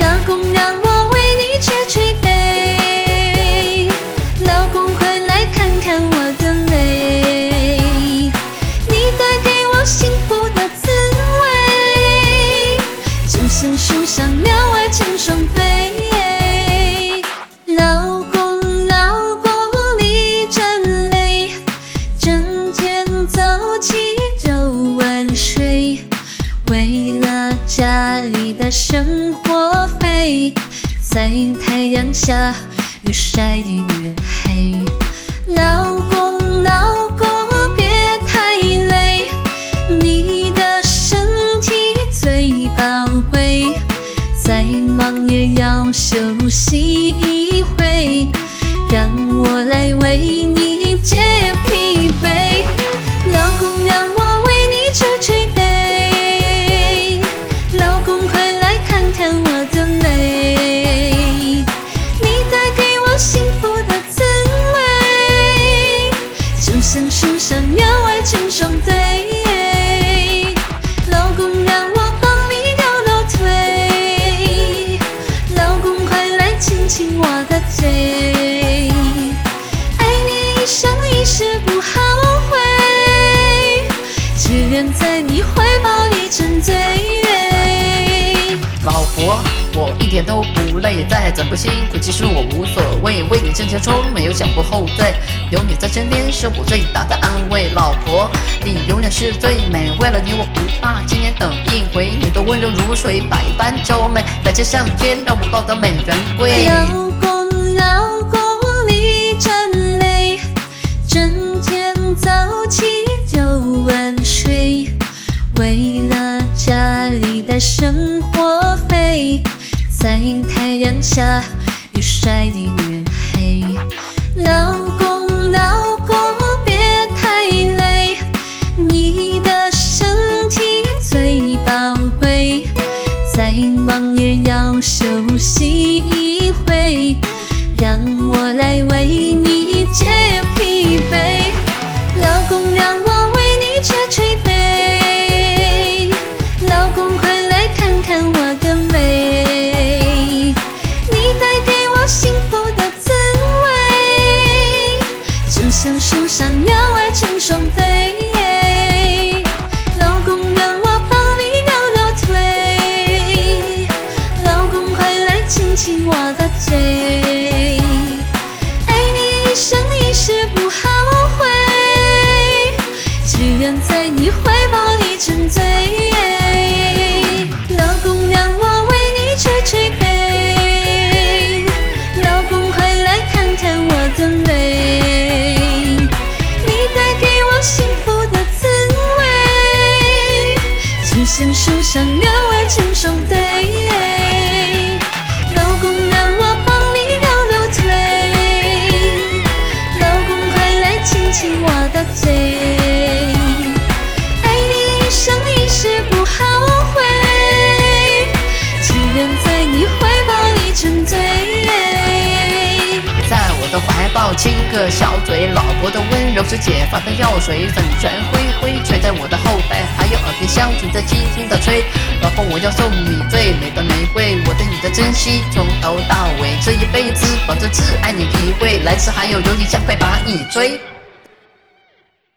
老公让我为你去捶背，老公快来看看我的美，你带给我幸福的滋味，就像树上鸟儿成双飞。生活费，在太阳下越晒越黑。老公，老公别太累，你的身体最宝贵，再忙也要休息一会，让我来为你就像树上鸟儿成双对。老公让我帮你揉揉腿，老公快来亲亲我的嘴，爱你一生一世不后悔，只愿在你怀抱里沉醉。我一点都不累，再怎么辛苦，其实我无所谓。为你向前冲，没有想过后退，有你在身边是我最大的安慰。老婆，你永远是最美，为了你我不怕今年等一回。你的温柔如水，百般娇媚，感谢上天让我抱得美人归。老公，老公你真累，整天早起就晚睡，为了家里的生活，下越晒的越黑。老公，老公别太累，你的身体最宝贵。再忙也要休息一会，让我来为你双飞。老公让我抱你揉揉腿，老公快来亲亲我的嘴，爱你一生一世不后悔，只愿在你怀抱里沉醉。沉醉。在我的怀抱亲个小嘴，老婆的温柔是解放的药水，粉拳灰灰垂在我的后背，还有耳边香薰在轻轻的吹。老婆，我要送你最美的玫瑰，我对你的珍惜从头到尾，这一辈子保证只爱你一位，来世还有有你将会把你追。